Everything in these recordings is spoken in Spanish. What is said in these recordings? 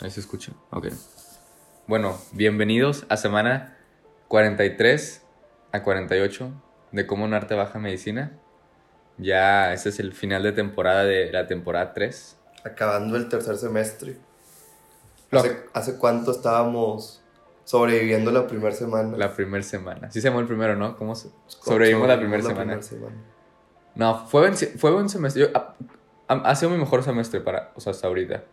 Ahí se escucha. Ok. Bueno, bienvenidos a semana 43 a 48 de Cómo un arte baja medicina. Ya este es el final de temporada de la temporada 3. Acabando el tercer semestre. ¿Hace, hace cuánto estábamos sobreviviendo la primera semana? La primera semana. Sí se llamó el primero, ¿no? ¿Cómo se- sobrevivimos la primera semana? semana. No, fue buen, fue buen semestre. Yo- ha- ha sido mi mejor semestre para, o sea, hasta ahorita.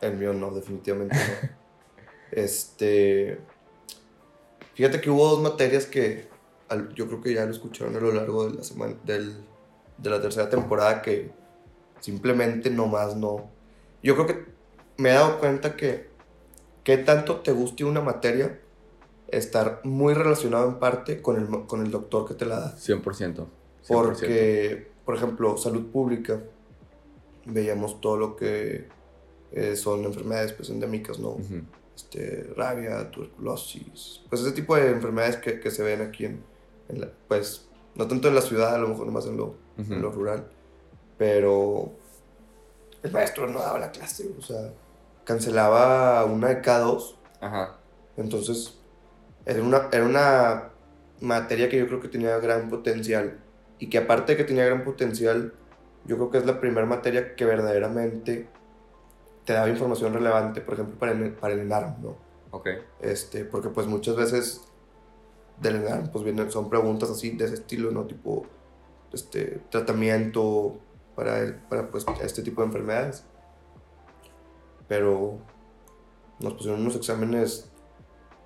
El mío no, definitivamente no. este. Fíjate que hubo dos materias que al- yo creo que ya lo escucharon a lo largo de la semana, del, de la tercera temporada que simplemente nomás no. Yo creo que me he dado cuenta que qué tanto te guste una materia estar muy relacionado en parte con el, con el doctor que te la da. 100%. 100%. Porque, por ejemplo, salud pública, veíamos todo lo que eh, son enfermedades pues, endémicas, ¿no? Ujú. Este, rabia, tuberculosis, pues ese tipo de enfermedades que, que se ven aquí en, en la, pues, no tanto en la ciudad, a lo mejor más en lo, Ujú. en lo rural, pero el maestro no daba la clase, o sea, cancelaba una de cada dos Ajá. entonces, era una, era una materia que yo creo que tenía gran potencial. Y que aparte de que tenía gran potencial, yo creo que es la primera materia que verdaderamente te daba información relevante, por ejemplo, para el, para el ENARM, ¿no? Ok. Este, porque pues muchas veces del ENARM pues vienen, son preguntas así de ese estilo, ¿no? Tipo, este, tratamiento para, el- para pues este tipo de enfermedades. Pero nos pusieron unos exámenes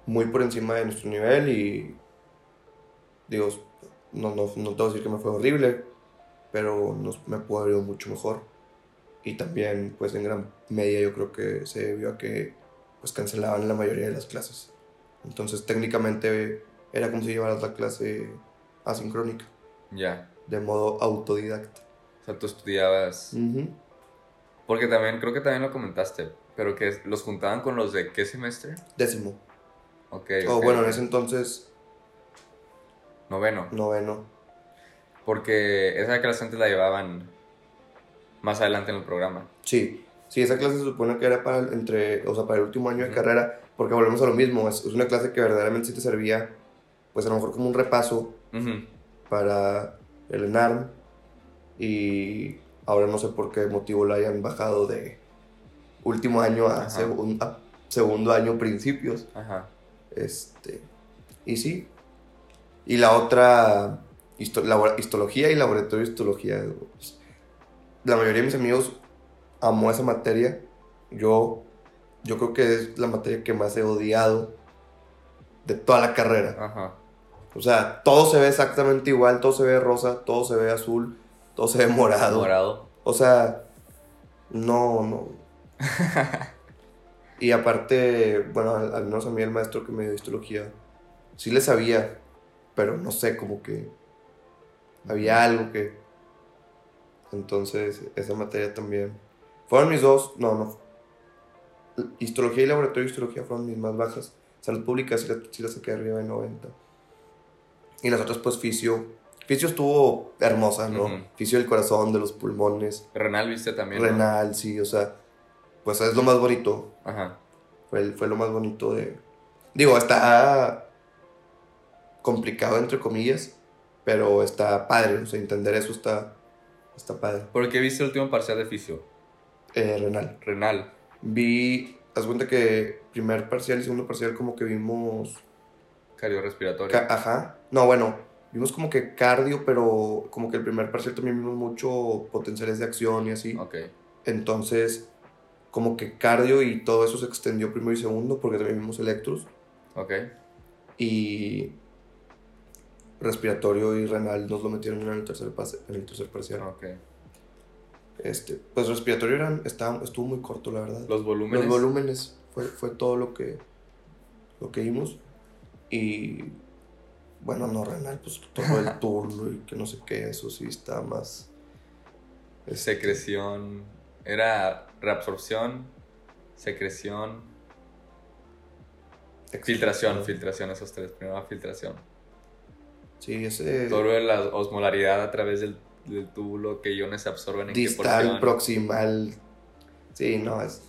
muy por encima de nuestro nivel y digo, no, no, no te voy a decir que me fue horrible, pero nos, me pudo haber ido mucho mejor. Y también, pues en gran medida yo creo que se debió a que pues cancelaban la mayoría de las clases. Entonces técnicamente era como si llevaras la clase asincrónica, Ya. de modo autodidacta. O sea, tú estudiabas. Porque también, creo que también lo comentaste. Pero que los juntaban con los de qué semestre? Décimo. Ok. O ok, bueno, en ese entonces, Noveno. noveno. Porque esa clase antes la llevaban más adelante en el programa. Sí, sí, esa clase se supone que era para el, entre, o sea, para el último año de carrera, porque volvemos a lo mismo, es, es una clase que verdaderamente sí te servía, pues a lo mejor como un repaso para el ENARM, y ahora no sé por qué motivo lo hayan bajado de último año a, segun- a segundo año principios, Ajá. este, y sí, y la otra, histo- histología y laboratorio de histología, pues, la mayoría de mis amigos amó esa materia. Yo, yo creo que es la materia que más he odiado de toda la carrera. Ajá. O sea, todo se ve exactamente igual, todo se ve rosa, todo se ve azul, todo se ve morado. Morado. O sea, no, no. y aparte, bueno, al, al menos a mí el maestro que me dio histología, sí le sabía, pero no sé, como que había algo que... Entonces, esa materia también. Fueron mis dos, no, no. Histología y laboratorio de histología fueron mis más bajas. Salud pública sí la, sí la saqué arriba de 90. Y las otras, pues, fisio. Fisio estuvo hermosa, ¿no? Ujú. Fisio del corazón, de los pulmones. Renal, viste también. ¿no? Renal, sí, o sea, pues es lo más bonito. Ajá. Fue, fue lo más bonito de. Digo, está complicado, entre comillas, pero está padre, o sea, entender eso está, está padre. ¿Por qué viste el último parcial de fisio? Eh, renal. Renal. Vi, haz cuenta que primer parcial y segundo parcial, como que vimos. Cardiorrespiratorio. ca- ajá, no, bueno, vimos como que cardio, pero como que el primer parcial también vimos mucho potenciales de acción y así. ok. Entonces, como que cardio y todo eso se extendió primero y segundo, porque también vimos electros. Ok. Y respiratorio y renal nos lo metieron en el tercer, pase, en el tercer parcial. Ok. Este, pues respiratorio eran, estaba, estuvo muy corto, la verdad. Los volúmenes. Los volúmenes fue, fue todo lo que, lo que vimos. Y bueno, no renal, pues todo el turno y que no sé qué, eso sí está más. este, Secreción. Era reabsorción, secreción, filtración, filtración, esos tres. Primero filtración. Sí, ese. Todo lo de la osmolaridad a través del, del túbulo, que iones se absorben en qué distal, porción. proximal. Sí, no, es.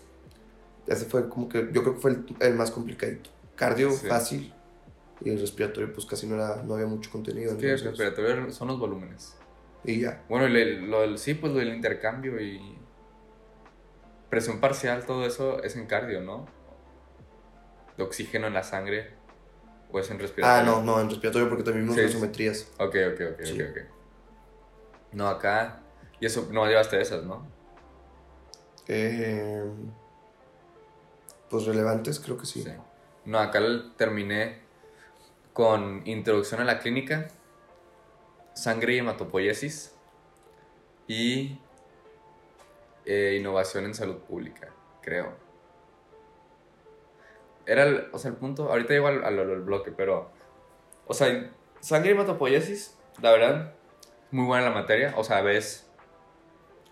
ese fue como que, yo creo que fue el, el más complicadito. Cardio Sí. fácil y el respiratorio pues casi no, era, no había mucho contenido. Que el respiratorio son los volúmenes. y ya. Bueno, el- lo del, sí, pues lo del intercambio y presión parcial, todo eso es en cardio, ¿no? De oxígeno en la sangre o es en Ah, respiratorio. no, no, en respiratorio porque también vimos Sí, gasometrías. Ok, ok, ok, Sí. ok, ok. No, acá. Y eso, no llevaste esas, ¿no? Eh, pues relevantes, creo que sí. Sí. No, acá terminé con introducción a la clínica, sangre y hematopoiesis y eh, innovación en salud pública, creo. Era, el, o sea, el punto, ahorita llego al, al- al bloque, pero, o sea, sangre y hematopoiesis, la verdad, muy buena la materia, o sea, ves,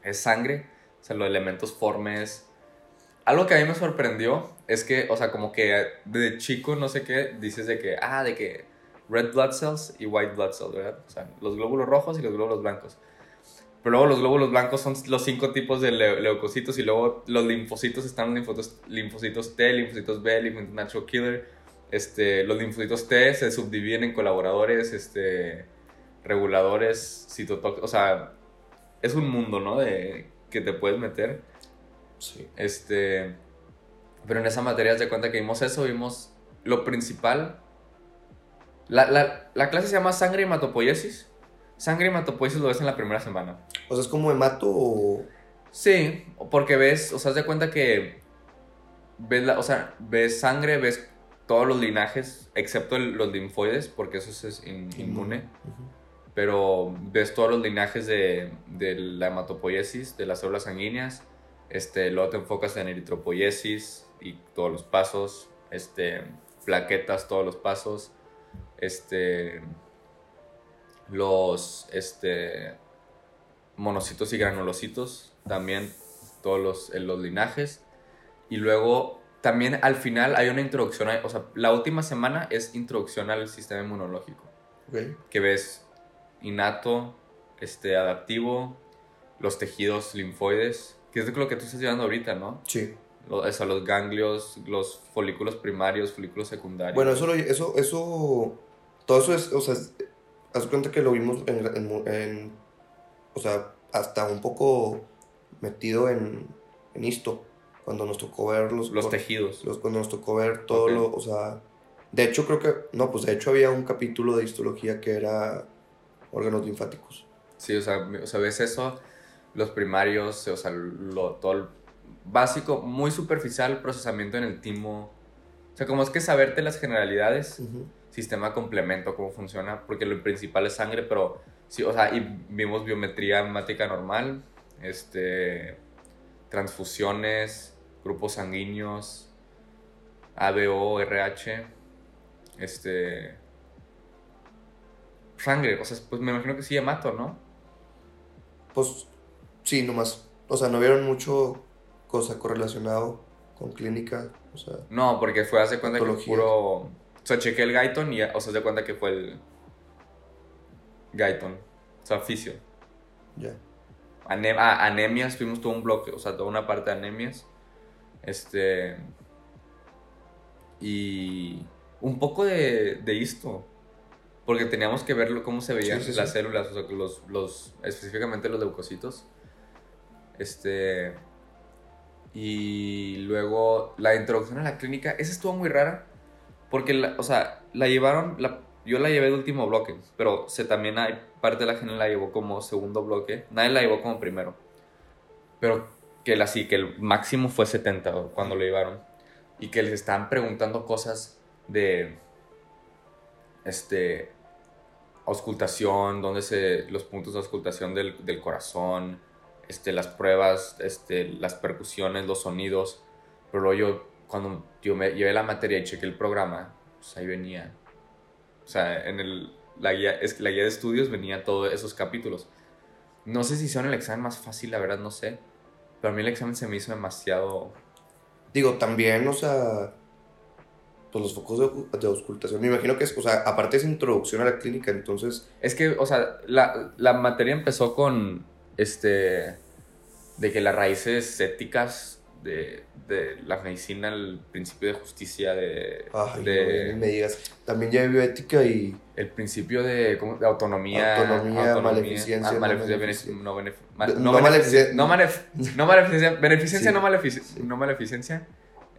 es sangre, o sea, los elementos formes, algo que a mí me sorprendió es que, o sea, como que de chico, no sé qué, dices de que, ah, de que red blood cells y white blood cells, ¿verdad? O sea, los glóbulos rojos y los glóbulos blancos. Pero luego los glóbulos blancos son los cinco tipos de leu- leucocitos y luego los linfocitos están los linfocitos, linfocitos T, linfocitos B, linfocitos natural killer. Este, los linfocitos T se subdividen en colaboradores, este, reguladores, citotóxicos, o sea, es un mundo, ¿no? De que te puedes meter. Sí. Este, pero en esa materia, de cuenta que vimos eso, vimos lo principal. La, la, la clase se llama sangre y hematopoiesis. Sangre y hematopoiesis lo ves en la primera semana. O sea, es como hemato o... Sí, porque ves, o sea, haz de cuenta que ves, la, o sea, ves sangre, ves todos los linajes, excepto el- los linfoides, porque eso es in- inmune. Pero ves todos los linajes de, de la hematopoiesis, de las células sanguíneas, este, luego te enfocas en eritropoiesis y todos los pasos, este, plaquetas, todos los pasos, este, los, este, monocitos y granulocitos, también todos los, los linajes, y luego también al final hay una introducción, o sea, la última semana es introducción al sistema inmunológico Ok. que ves innato, este, adaptivo, los tejidos linfoides, que es lo que tú estás llevando ahorita, ¿no? Sí. Lo- o sea, los ganglios, los folículos primarios, folículos secundarios. Bueno, eso, lo- eso, eso, todo eso es, o sea, haz cuenta que lo vimos en, en- en- o sea, hasta un poco metido en, en esto, cuando nos tocó ver los, los tejidos. los- cuando nos tocó ver todo Ok. lo, o sea, de hecho creo que, no, pues de hecho había un capítulo de histología que era órganos linfáticos. Sí, o sea, o sea, ves eso, los primarios, o sea, lo, todo el básico, muy superficial, procesamiento en el timo. O sea, como es que saberte las generalidades, Ujú. Sistema complemento, cómo funciona, porque lo principal es sangre, pero sí, o sea, y vimos biometría hemática normal, este, transfusiones, grupos sanguíneos, ABO, RH, este, sangre, o sea, pues me imagino que sí, hemato, ¿no? Pues sí, nomás, o sea, no vieron mucho cosa correlacionado con clínica, o sea, No, porque fue, hace cuenta que puro, o sea, chequé el Guyton y, o sea, de cuenta que fue el Guyton, o sea, fisio. ya. Ane- ah, anemias, tuvimos todo un bloque, o sea, toda una parte de anemias. Este. Y. Un poco de, de esto. Porque teníamos que ver cómo se veían Sí, sí, las sí. células, o sea, los, los. Específicamente los leucocitos. Este. Y luego la introducción a la clínica. Esa estuvo muy rara. Porque, la- o sea, la llevaron. La, yo la llevé de último bloque. Pero se, también hay parte de la gente la llevó como segundo bloque. Nadie la llevó como primero. Pero que la que el máximo fue 70 cuando lo llevaron. Y que les estaban preguntando cosas de. Este. Auscultación, dónde se. Los puntos de auscultación del, del corazón. Este, las pruebas, este, las percusiones, los sonidos. Pero luego yo, cuando yo me llevé la materia y chequé el programa, pues ahí venía. O sea, en el, la, guía, es, la guía de estudios venía todos esos capítulos. No sé si son el examen más fácil, la verdad, no sé. Pero a mí el examen se me hizo demasiado. Digo, también, o sea, pues los focos de, de auscultación, me imagino que es, o sea, aparte es introducción a la clínica, entonces, Es que, o sea, la, la materia empezó con. Este. De que las raíces éticas de, de la medicina, el principio de justicia, de, Ay, de- no, me digas. También ya bioética y el principio de, ¿cómo? de autonomía, Autonomía, maleficencia, ah, no maleficencia, no benef- ma- No maleficencia, beneficencia, Sí. no, malefic- no maleficencia,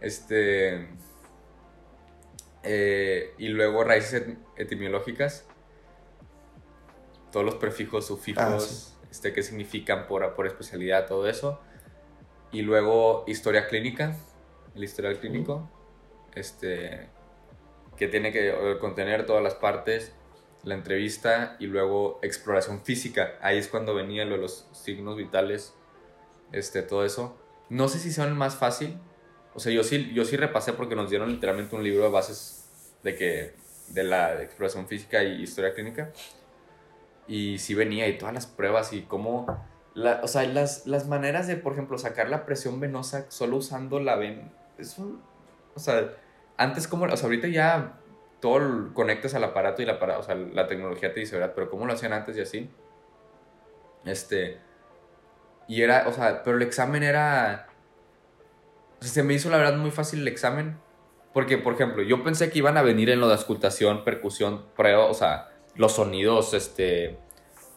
este, eh, y luego raíces et- etimológicas, todos los prefijos, sufijos, Ah, sí. este, qué significan por, por especialidad, todo eso, y luego historia clínica, el historial clínico, este, que tiene que eh, contener todas las partes, la entrevista y luego exploración física. Ahí es cuando venía lo de los signos vitales, este, todo eso. No sé si son el más fácil. O sea, yo sí, yo sí repasé porque nos dieron literalmente un libro de bases de que de la exploración física y historia clínica. Y sí venía y todas las pruebas y cómo... O sea, las, las maneras de, por ejemplo, sacar la presión venosa solo usando la ven... Es un... O sea, antes como... O sea, ahorita ya todo conectas al aparato y la, o sea, la tecnología te dice, ¿verdad? Pero cómo lo hacían antes y así. Este... Y era, o sea, pero el examen era... O sea, se me hizo la verdad muy fácil el examen. Porque, por ejemplo, yo pensé que iban a venir en lo de auscultación, percusión, prueba, o sea, los sonidos, este,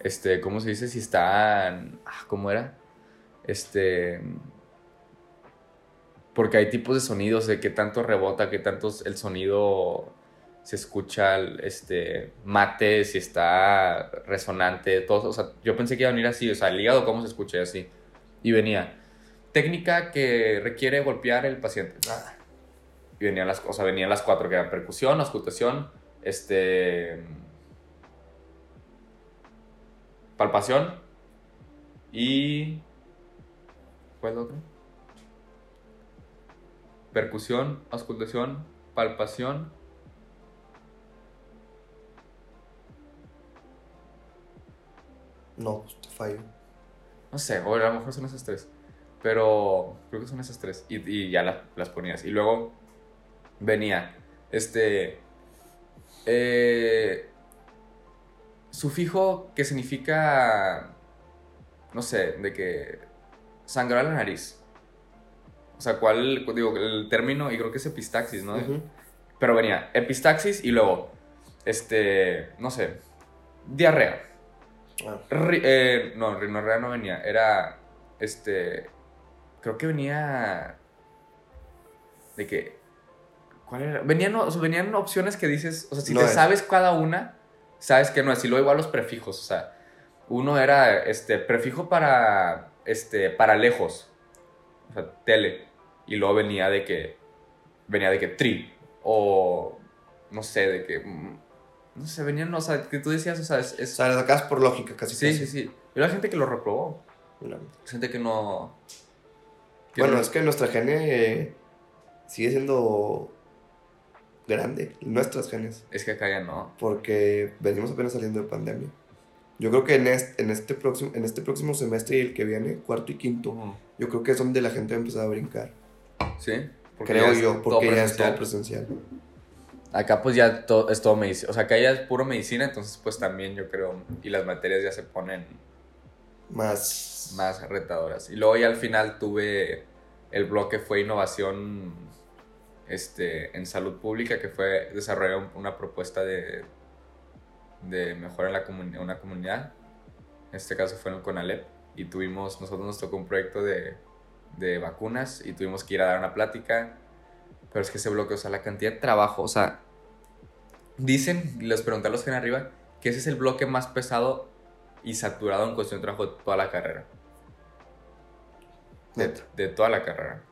este, ¿cómo se dice? Si están, ah, ¿cómo era? Este, porque hay tipos de sonidos de qué tanto rebota, qué tanto el sonido se escucha, este, mate, si está resonante, todo, o sea, yo pensé que iba a venir así, o sea, el hígado, cómo se escucha así. Y venía, técnica que requiere golpear el paciente. Ah, Y venían las, o sea, venían las cuatro, que eran percusión, auscultación, este... Palpación y... ¿Cuál es el otro? Percusión, auscultación, palpación. no, pues te fallo. No sé, o a lo mejor son esas tres. Pero creo que son esas tres. Y, y ya las, las ponías. Y luego venía, este... eh, sufijo que significa, no sé, de que sangrar la nariz. O sea, ¿cuál, digo, el término? Y creo que es epistaxis, ¿no? Pero venía epistaxis y luego, este, no sé, diarrea. Ah, Ri- eh, no, rinorrea no venía. Era. Este. Creo que venía. De que. ¿Cuál era? Venían, o sea, venían opciones que dices. O sea, si No te es. sabes cada una, sabes que no es. Y luego igual los prefijos. O sea, uno era este prefijo para. Este. Para lejos. O sea, tele. Y luego venía de que. Venía de que tri. O. No sé, de que. mm, No sé, venían. O sea, que tú decías, o sea, es. O es- sea, la sacas por lógica casi. Sí, casi. sí, sí. Pero hay gente que lo reprobó. Hay gente que no. que Bueno, no- es que nuestra gene eh, sigue siendo grande, nuestras genes, Es que acá ya no. porque venimos apenas saliendo de pandemia. Yo creo que en este, en este, próximo, en este próximo semestre y el que viene, cuarto y quinto, yo creo que es donde la gente va a empezar a brincar. ¿Sí? creo yo, porque ya es todo presencial. Acá pues ya todo, es todo medicina. O sea, acá ya es puro medicina, entonces pues también yo creo. Y las materias ya se ponen Más. más retadoras. Y luego ya al final tuve el bloque fue innovación este, en salud pública, que fue desarrollar un- una propuesta de, de mejora en la comuni- una comunidad. En este caso fue en el CONALEP. Y tuvimos, nosotros nos tocó un proyecto de, de vacunas y tuvimos que ir a dar una plática. Pero es que ese bloque, o sea, la cantidad de trabajo, o sea, dicen, les pregunté a los que en arriba, que ese es el bloque más pesado y saturado en cuestión de trabajo de toda la carrera. De, de toda la carrera.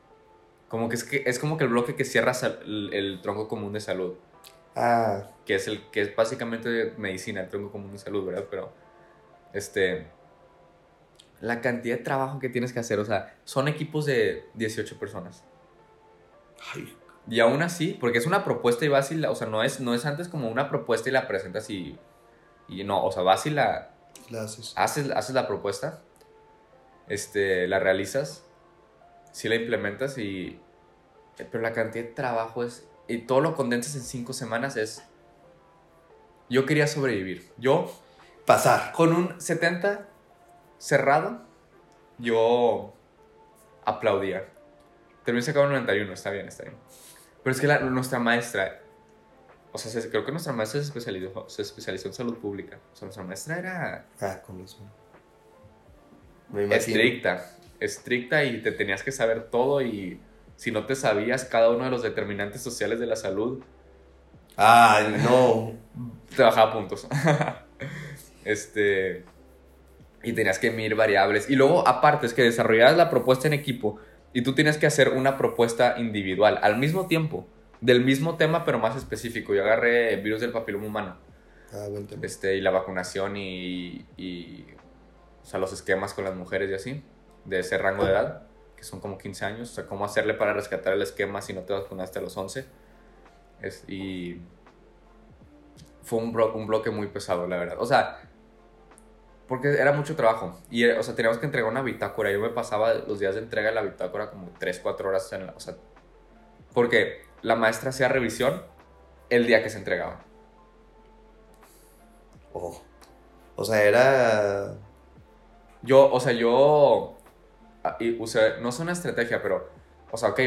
Como que es, que es como que el bloque que cierra el, el tronco común de salud, Ah, que es el que es básicamente medicina, el tronco común de salud, ¿verdad? Pero este la cantidad de trabajo que tienes que hacer, o sea, son equipos de 18 personas. ay, Y aún así, porque es una propuesta y vas y la, o sea, no es, no es antes como una propuesta y la presentas y, y no, o sea, vas y la, la haces. haces, haces la propuesta, este, la realizas, sí la implementas y, pero la cantidad de trabajo es, y todo lo condensas en cinco semanas es, yo quería sobrevivir, yo Pasar. con un 70 cerrado, yo aplaudía. Terminé sacando 91, está bien, está bien. Pero es que la, nuestra maestra, o sea, se- creo que nuestra maestra se especializó, se especializó en salud pública. O sea, nuestra maestra era Ah, con eso. Me imagino. estricta, estricta y te tenías que saber todo y si no te sabías cada uno de los determinantes sociales de la salud, Ay, no. te bajaba puntos. este. Y tenías que medir variables. Y luego, aparte, es que desarrollabas la propuesta en equipo y tú tienes que hacer una propuesta individual al mismo tiempo, del mismo tema, pero más específico. Yo agarré el virus del papiloma humano Ah, buen tema. este, y la vacunación y, y, o sea, los esquemas con las mujeres y así, de ese rango de edad, que son como 15 años, o sea, cómo hacerle para rescatar el esquema si no te vacunaste a los 11. Es, y fue un, blo- un bloque muy pesado, la verdad. O sea, porque era mucho trabajo. Y, eh, o sea, teníamos que entregar una bitácora. Yo me pasaba los días de entrega de la bitácora como 3, 4 horas en la, o sea, porque la maestra hacía revisión el día que se entregaba. Oh. O sea, era. Yo, o sea, yo y usé, no es una estrategia, pero, o sea, ok,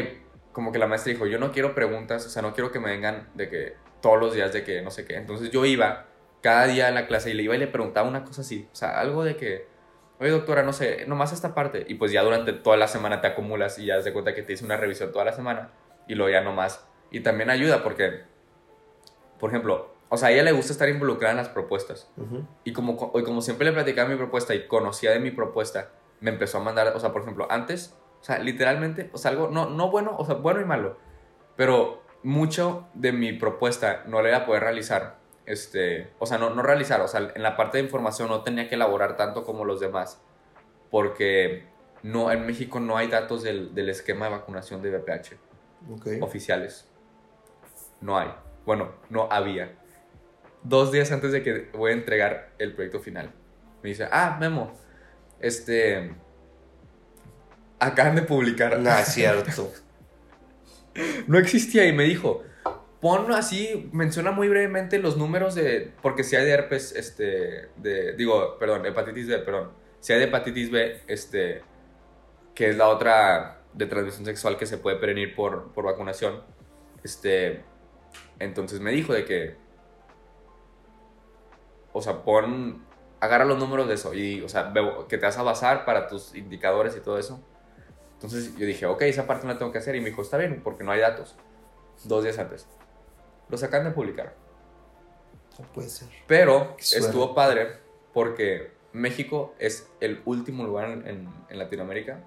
como que la maestra dijo, yo no quiero preguntas, o sea, no quiero que me vengan de que todos los días de que no sé qué. Entonces yo iba cada día a la clase y le iba y le preguntaba una cosa así, o sea, algo de que, oye doctora, no sé, nomás esta parte. Y pues ya durante toda la semana te acumulas y ya das de cuenta que te hice una revisión toda la semana y luego ya nomás. Y también ayuda porque, por ejemplo, o sea, a ella le gusta estar involucrada en las propuestas. Ujú. Y como, co- y como siempre le platicaba mi propuesta y conocía de mi propuesta, me empezó a mandar, o sea, por ejemplo, antes, o sea, literalmente, o sea, algo, no, no bueno, o sea, bueno y malo, pero mucho de mi propuesta no le iba a poder realizar, este, o sea, no, no realizar, o sea, en la parte de información no tenía que elaborar tanto como los demás, porque no, en México no hay datos del, del esquema de vacunación de VPH Ok. oficiales. No hay. Bueno, no había. Dos días antes de que voy a entregar el proyecto final. Me dice, ah, Memo, este... Acaban de publicar. No, es cierto. No existía y me dijo, pon así, menciona muy brevemente los números de... Porque si hay de herpes, este... De, digo, perdón, hepatitis B, perdón. Si hay de hepatitis B, este... Que es la otra de transmisión sexual que se puede prevenir por, por vacunación. Este... Entonces me dijo de que... O sea, pon... Agarra los números de eso y, o sea, que te vas a basar para tus indicadores y todo eso. Entonces yo dije, ok, esa parte no la tengo que hacer. Y me dijo, está bien, porque no hay datos. Dos días antes. Los acaban de publicar. No puede ser. Pero estuvo padre porque México es el último lugar en, en- en Latinoamérica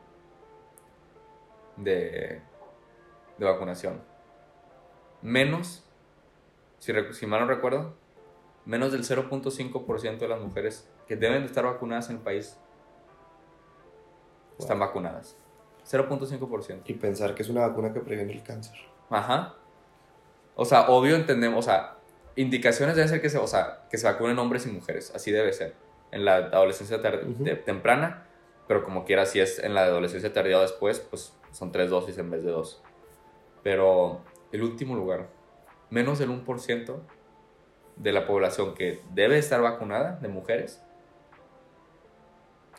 de, de vacunación. Menos, si, si mal no recuerdo, menos del 0.5% de las mujeres que deben de estar vacunadas en el país están vacunadas. 0.5%. Y pensar que es una vacuna que previene el cáncer. Ajá. O sea, obvio entendemos, o sea, indicaciones deben ser que se, o sea, que se vacunen hombres y mujeres, así debe ser. En la adolescencia Ujú. de- temprana, pero como quiera, si es en la adolescencia tardía o después, pues son tres dosis en vez de dos. Pero el último lugar, menos del 1% de la población que debe estar vacunada, de mujeres.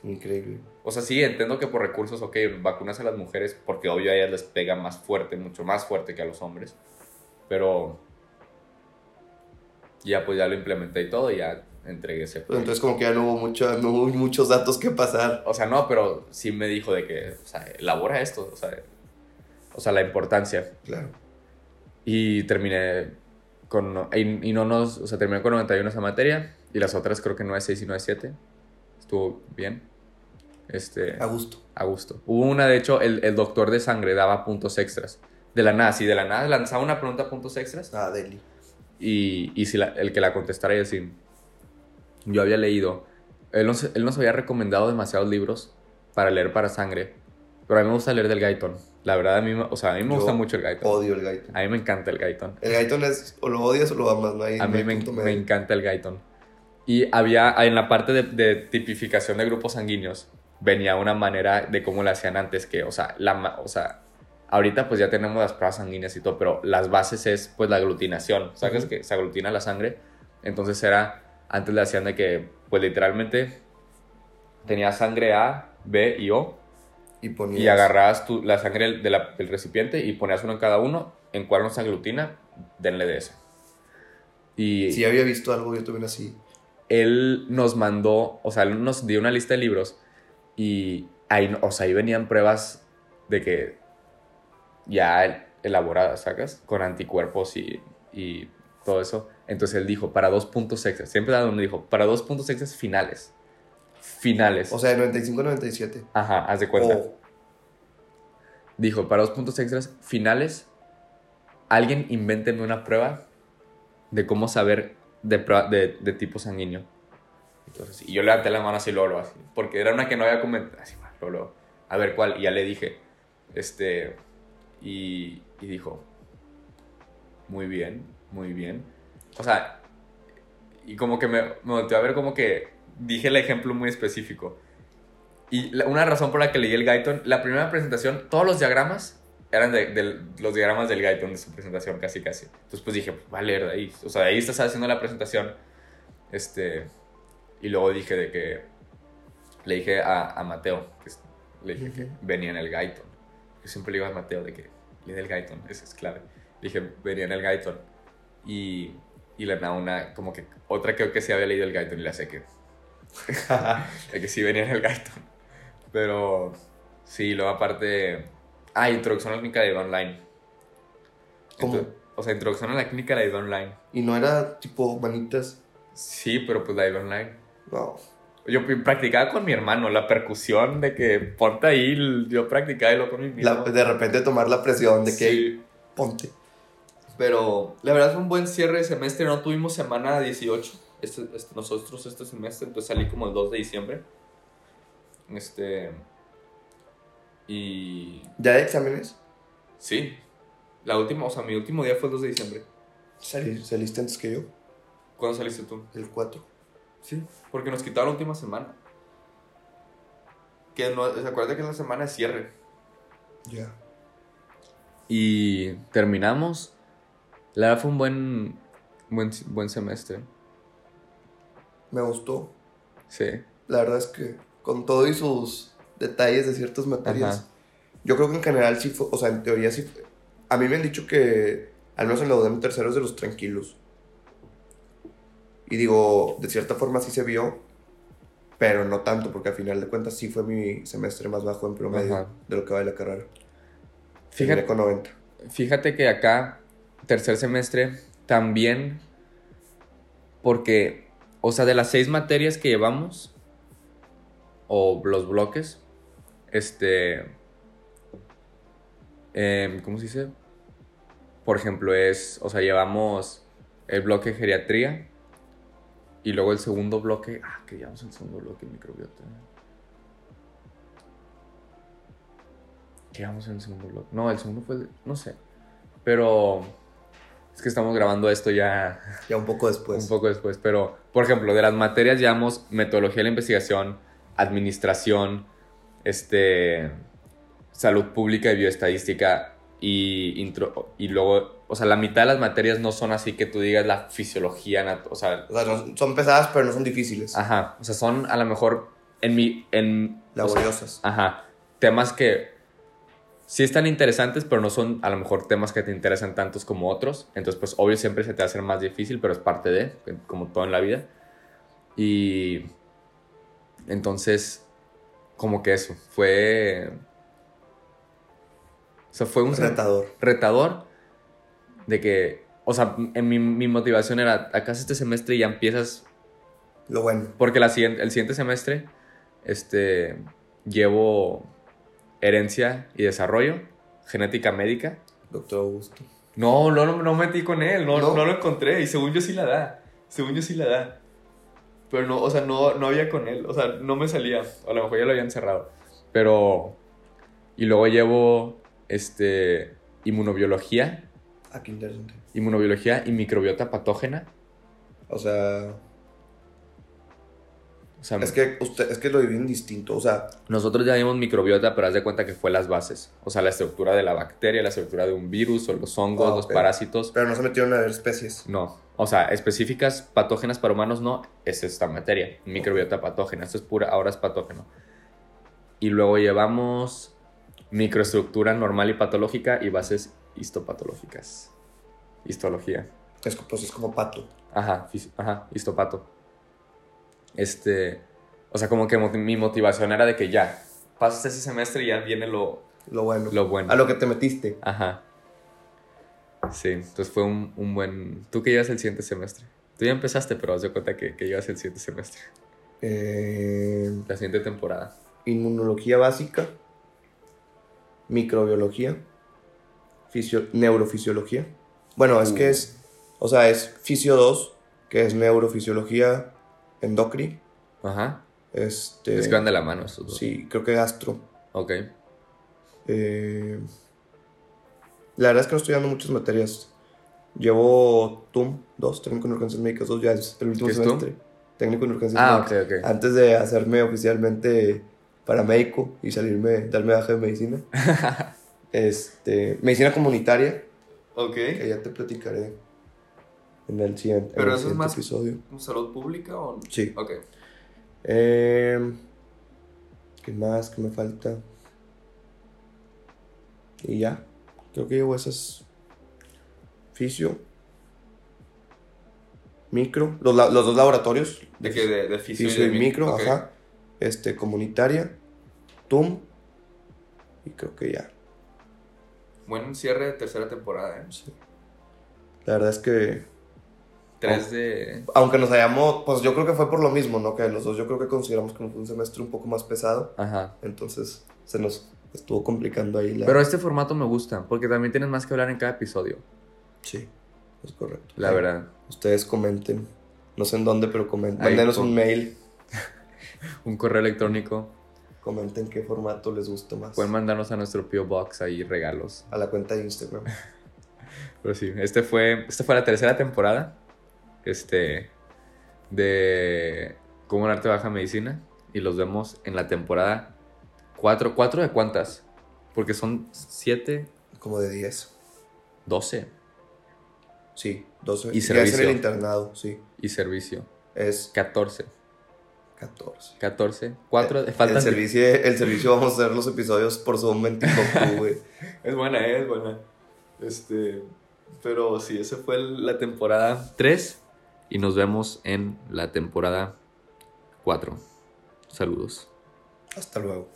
Increíble. O sea, sí, entiendo que por recursos, ok, vacunas a las mujeres porque obvio a ellas les pega más fuerte, mucho más fuerte que a los hombres. Pero ya pues ya lo implementé y todo y ya entregué ese. Pues entonces como que ya no hubo, mucho, no hubo muchos datos que pasar. O sea, no, pero sí me dijo de que, o sea, elabora esto, o sea, o sea, la importancia. Claro. Y terminé con, y, y no nos, o sea, terminé con 91 esa materia y las otras creo que 9.6 y 9.7. Estuvo bien. Este, A gusto. a gusto. Hubo una, de hecho, el, el doctor de sangre daba puntos extras. De la nada, sí, de la nada lanzaba una pregunta puntos extras Ah, Deli. y, y si la- el que la contestara y así. Yo había leído, él nos, él nos había recomendado demasiados libros para leer para sangre, pero a mí me gusta leer del Gaiton. La verdad, a mí, o sea, a mí me Yo gusta mucho el Gaiton. Odio el Gaiton. A mí me encanta el Gaiton. El Gaiton es o lo odias o lo amas, no hay, A no mí hay me, me encanta el Gaiton. Y había, en la parte de, de tipificación de grupos sanguíneos, venía una manera de cómo lo hacían antes, que, o sea, la, o sea, ahorita pues ya tenemos las pruebas sanguíneas y todo, pero las bases es pues la aglutinación, ¿sabes? Ujú. Que se aglutina la sangre. Entonces era, antes le hacían de que, pues literalmente, tenía sangre A, B y O, Y ponías. y agarrabas tu, la sangre del, de la- del recipiente y ponías uno en cada uno. En cuál no se aglutina, denle de ese. Y Sí, había visto algo yo también así. él nos mandó, o sea, él nos dio una lista de libros y ahí, o sea, ahí venían pruebas de que ya elaboradas, ¿sacas? Con anticuerpos y, y todo eso. Entonces él dijo, para dos puntos extras, siempre uno dijo, para dos puntos extras finales. Finales. O sea, de 95 a 97. Ajá, haz de cuenta. O Dijo, para dos puntos extras finales, alguien invénteme una prueba de cómo saber de, de, de tipo sanguíneo. Entonces, y yo levanté la mano así, luego, así, porque era una que no había comentado. Así, luego, luego, a ver cuál, y ya le dije, este, y, y dijo, muy bien, muy bien. O sea, y como que me, me volteó a ver como que dije el ejemplo muy específico. Y la- una razón por la que leí el Guyton, la primera presentación, todos los diagramas eran de, de los diagramas del Guyton de su presentación, casi casi. Entonces pues dije, pues, va a leer de ahí. O sea, de ahí estás haciendo la presentación. Este, y luego dije de que, le dije a, a Mateo, que le dije que venía en el Guyton. Yo siempre le digo a Mateo de que lee el Guyton, eso es clave. Le dije, venía en el Guyton. Y, y le nada una, como que, otra creo que sí había leído el Guyton y la sé que de que sí venía en el Guyton. Pero sí, luego aparte. Ah, introducción a la clínica de vida online. ¿Cómo? Entonces, o sea, introducción a la clínica de la vida online. Y no era tipo manitas. Sí, pero pues la vida online. No. Yo practicaba con mi hermano la percusión de que ponte ahí, yo practicaba y lo con mi La- mismo. de repente tomar la presión de que Sí. ponte. Pero la verdad fue un buen cierre de semestre. No tuvimos semana 18 este, este- nosotros este semestre. Entonces salí como el 2 de diciembre. Este. Y. ¿Ya hay exámenes? Sí. La última, o sea, mi último día fue el 2 de diciembre. Salí, saliste antes que yo. ¿Cuándo saliste tú? El 4. Sí. Porque nos quitaron la última semana. Que no, ¿se acuerda que es la semana de cierre? Ya. Y terminamos. La verdad fue un buen, buen, buen semestre. Me gustó. Sí. La verdad es que con todo y sus detalles de ciertas materias, Ajá. yo creo que en general sí fue, o sea, en teoría sí fue. A mí me han dicho que, al menos en la UDEM tercero es de los tranquilos. Y digo, de cierta forma sí se vio, pero no tanto, porque al final de cuentas sí fue mi semestre más bajo en promedio Ajá. de lo que va de la carrera. Fíjate, con 90. Fíjate que acá, tercer semestre, también, porque, o sea, de las seis materias que llevamos, o los bloques, este, em, ¿cómo se dice? Por ejemplo, es, o sea, llevamos el bloque de geriatría, y luego el segundo bloque, ah, que llevamos el segundo bloque microbiota. ¿Qué llevamos en el segundo bloque? No, el segundo fue, no sé. Pero es que estamos grabando esto ya Ya un poco después. un poco después. Pero, por ejemplo, de las materias llevamos metodología de la investigación, administración, este, salud pública y bioestadística y, intro, y luego, o sea, la mitad de las materias no son así que tú digas la fisiología, o sea, O sea, no- son pesadas, pero no son difíciles. ajá, o sea, son a lo mejor en mi, en, o sea, laboriosas. Ajá. Temas que sí están interesantes, pero no son a lo mejor temas que te interesan tantos como otros. Entonces, pues obvio siempre se te hacer más difícil, pero es parte de, como todo en la vida. Y entonces, como que eso, fue... O sea, fue un retador. retador de que, o sea, en mi, mi motivación era, acá este semestre y ya empiezas Lo bueno. porque la el siguiente semestre este, llevo herencia y desarrollo, genética médica. Doctor Augusto. No, no, no, no metí con él, no, ¿No? no. lo encontré. Y según yo sí la da. Según yo sí la da. Pero no, o sea, no, no había con él. O sea, no me salía. O a lo mejor ya lo habían cerrado. Pero. Y luego llevo este. Inmunobiología. Ah, qué interesante. Inmunobiología y microbiota patógena. O sea, O sea, es que usted, es que lo dividen distinto. O sea, Nosotros ya vimos microbiota, pero haz de cuenta que fue las bases. O sea, la estructura de la bacteria, la estructura de un virus, o los hongos, Ah, los parásitos. pero no se metieron a ver especies. No. O sea, específicas patógenas para humanos no, es esta materia. Microbiota patógena. Esto es pura, ahora es patógeno. Y luego llevamos microestructura normal y patológica y bases histopatológicas. Histología. Es, pues es como pato. Ajá, ajá, histopato. Este, o sea, como que mi motivación era de que ya, pasas ese semestre y ya viene lo, Lo bueno. lo bueno. A lo que te metiste. Ajá. Sí, entonces fue un, un buen... ¿Tú que llevas el siguiente semestre? Tú ya empezaste, pero haz de cuenta que, que llevas el siguiente semestre. Eh, La siguiente temporada. inmunología básica. Microbiología. fisio- neurofisiología. Bueno, es que Uh. es. O sea, es Fisio 2, que es neurofisiología endocri. Ajá. Este. Es que van de la mano esos dos. Sí, creo que gastro. Ok. Eh, la verdad es que no estoy dando muchas materias. Llevo TUM 2, técnico en urgencias médicas 2, ya es el último ¿Qué es TUM? semestre. Técnico en urgencias Ah, médicas. ok, ok. Antes de hacerme oficialmente paramédico y salirme, darme baja de medicina. este, medicina comunitaria, Ok. que ya te platicaré en el siguiente, en Pero el eso es más- episodio. ¿Salud pública o...? Sí. Ok. Eh, ¿Qué más? ¿Qué me falta? Y ya. Creo que llevo esas. Fisio. Micro. Los, la- los dos laboratorios. ¿De qué? De, de fisio, Fisio y de micro, ok. ajá. Este, comunitaria. TUM. Y creo que ya. Buen cierre de tercera temporada, ¿eh? Sí. La verdad es que. Tres de... Aunque nos hayamos. Pues yo creo que fue por lo mismo, ¿no? Que los dos yo creo que consideramos que fue un semestre un poco más pesado. Ajá. Entonces se nos estuvo complicando ahí la. Pero este formato me gusta, porque también tienes más que hablar en cada episodio, Sí, es correcto. la verdad. Ustedes comenten. No sé en dónde, pero comenten. Mándenos un mail. Un correo electrónico. Comenten qué formato les gusta más. Pueden mandarnos a nuestro P.O. Box ahí regalos. A la cuenta de Instagram. Pero sí, este fue, esta fue la tercera temporada este, de Cómo un arte baja medicina. Y los vemos en la temporada 4. ¿4 de cuántas? Porque son 7, Como de 10. 12 Sí, 12. Y es servicio. el internado, sí. y servicio. Es 14. 14. 14. 4. El, faltan. servicio, el servicio vamos a hacer los episodios por Zoom 24, güey. Es buena, eh, es buena. Este. Pero sí, esa fue la temporada 3. Y nos vemos en la temporada 4. Saludos. Hasta luego.